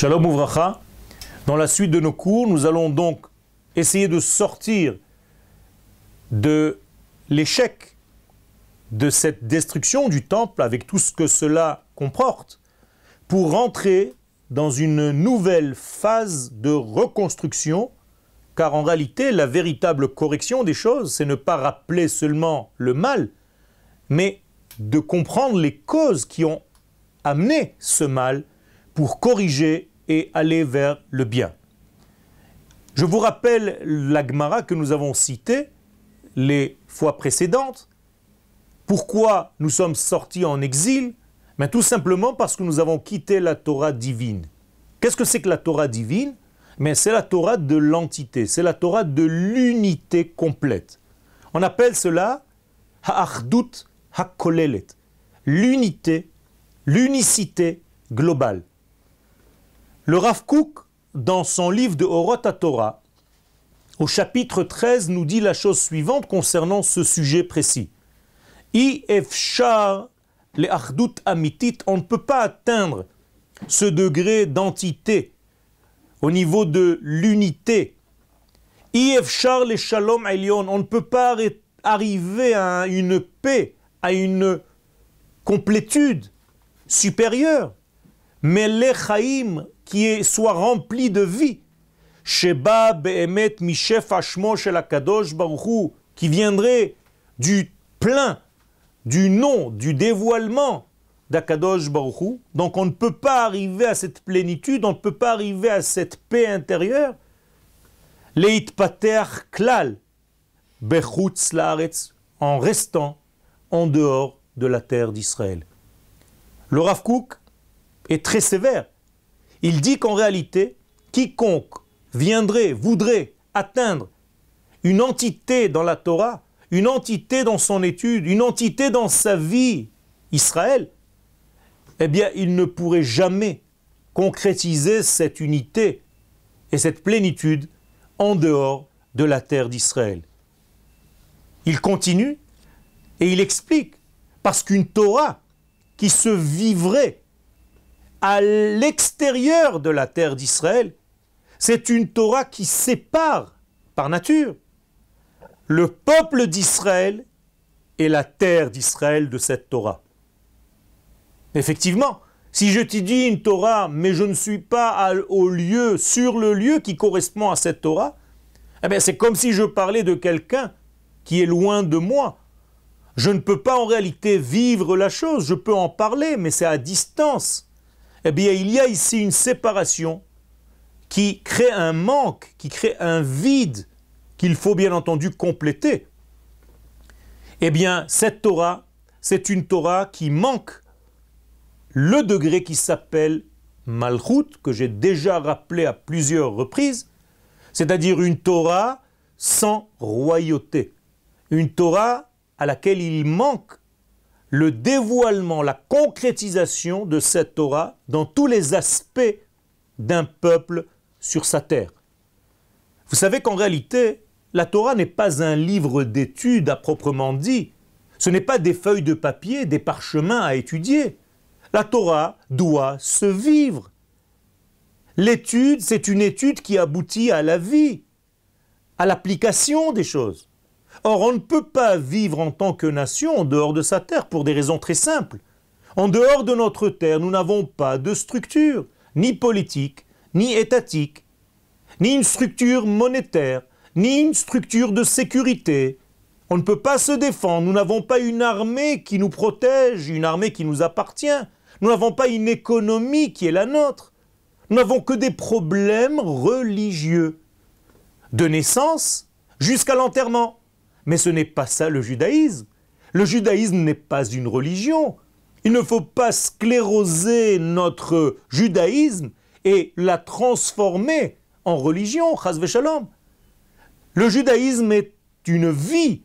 Shalom Ouvracha. Dans la suite de nos cours, nous allons donc essayer de sortir de l'échec de cette destruction du temple avec tout ce que cela comporte pour rentrer dans une nouvelle phase de reconstruction car en réalité la véritable correction des choses c'est ne pas rappeler seulement le mal mais de comprendre les causes qui ont amené ce mal pour corriger et aller vers le bien. Je vous rappelle l'Agmara que nous avons cité les fois précédentes. Pourquoi nous sommes sortis en exil? Mais Tout simplement parce que nous avons quitté la Torah divine. Qu'est-ce que c'est que la Torah divine? Mais c'est la Torah de l'entité, c'est la Torah de l'unité complète. On appelle cela Ha'achdut Ha'kolelet, l'unité, l'unicité globale. Le Rav Kook, dans son livre de Horot Torah, au chapitre 13, nous dit la chose suivante concernant ce sujet précis. I efshar le achdut amitit, on ne peut pas atteindre ce degré d'entité au niveau de l'unité. I efshar le shalom on ne peut pas arriver à une paix, à une complétude supérieure. Mais les chaim qui soit rempli de vie. Sheba be'emet mishef ashmo shel akadosh baruchu, qui viendrait du plein, du nom, du dévoilement d'Akadosh Baruchu. Donc on ne peut pas arriver à cette plénitude, on ne peut pas arriver à cette paix intérieure. Leit pater klal bechutz laaretz, en restant en dehors de la terre d'Israël. Le Rav est très sévère. Il dit qu'en réalité, quiconque viendrait, voudrait atteindre une entité dans la Torah, une entité dans son étude, une entité dans sa vie, Israël, eh bien, il ne pourrait jamais concrétiser cette unité et cette plénitude en dehors de la terre d'Israël. Il continue et il explique, parce qu'une Torah qui se vivrait à l'extérieur de la terre d'Israël, c'est une Torah qui sépare par nature le peuple d'Israël et la terre d'Israël de cette Torah. Effectivement, si je te dis une Torah, mais je ne suis pas au lieu, sur le lieu qui correspond à cette Torah, eh c'est comme si je parlais de quelqu'un qui est loin de moi. Je ne peux pas en réalité vivre la chose, je peux en parler, mais c'est à distance eh bien il y a ici une séparation qui crée un manque, qui crée un vide qu'il faut bien entendu compléter. Eh bien cette Torah, c'est une Torah qui manque le degré qui s'appelle Malchut, que j'ai déjà rappelé à plusieurs reprises, c'est-à-dire une Torah sans royauté, une Torah à laquelle il manque le dévoilement, la concrétisation de cette Torah dans tous les aspects d'un peuple sur sa terre. Vous savez qu'en réalité, la Torah n'est pas un livre d'études à proprement dit. Ce n'est pas des feuilles de papier, des parchemins à étudier. La Torah doit se vivre. L'étude, c'est une étude qui aboutit à la vie, à l'application des choses. Or, on ne peut pas vivre en tant que nation en dehors de sa terre pour des raisons très simples. En dehors de notre terre, nous n'avons pas de structure, ni politique, ni étatique, ni une structure monétaire, ni une structure de sécurité. On ne peut pas se défendre, nous n'avons pas une armée qui nous protège, une armée qui nous appartient. Nous n'avons pas une économie qui est la nôtre. Nous n'avons que des problèmes religieux, de naissance jusqu'à l'enterrement. Mais ce n'est pas ça le judaïsme. Le judaïsme n'est pas une religion. Il ne faut pas scléroser notre judaïsme et la transformer en religion. Le judaïsme est une vie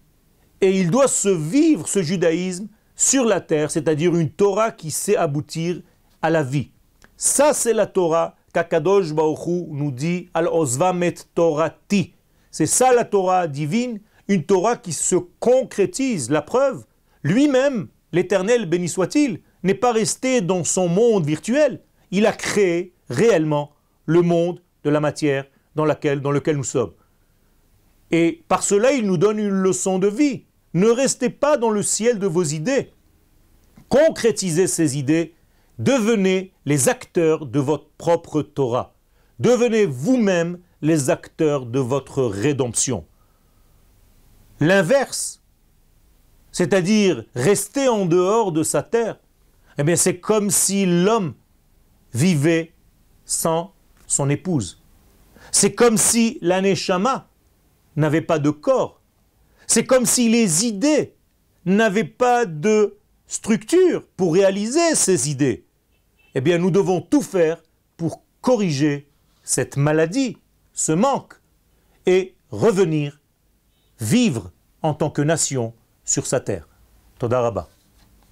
et il doit se vivre, ce judaïsme, sur la terre, c'est-à-dire une Torah qui sait aboutir à la vie. Ça, c'est la Torah qu'Akadosh Baruch nous dit Al-Ozvamet Torati. C'est ça la Torah divine une Torah qui se concrétise. La preuve, lui-même, l'Éternel béni soit-il, n'est pas resté dans son monde virtuel. Il a créé réellement le monde de la matière dans, dans lequel nous sommes. Et par cela, il nous donne une leçon de vie. Ne restez pas dans le ciel de vos idées. Concrétisez ces idées. Devenez les acteurs de votre propre Torah. Devenez vous-même les acteurs de votre rédemption. L'inverse, c'est-à-dire rester en dehors de sa terre, eh bien c'est comme si l'homme vivait sans son épouse. C'est comme si l'aneshama n'avait pas de corps. C'est comme si les idées n'avaient pas de structure pour réaliser ces idées. Eh bien, nous devons tout faire pour corriger cette maladie, ce manque, et revenir vivre en tant que nation sur sa terre. Todaraba.